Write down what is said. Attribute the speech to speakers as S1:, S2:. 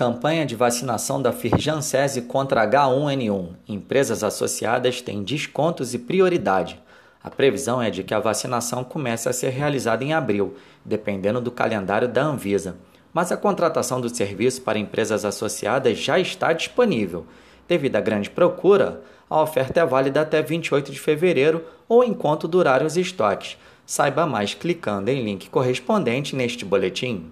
S1: Campanha de vacinação da Firjansese contra H1N1. Empresas associadas têm descontos e prioridade. A previsão é de que a vacinação comece a ser realizada em abril, dependendo do calendário da Anvisa. Mas a contratação do serviço para empresas associadas já está disponível. Devido à grande procura, a oferta é válida até 28 de fevereiro ou enquanto durarem os estoques. Saiba mais clicando em link correspondente neste boletim.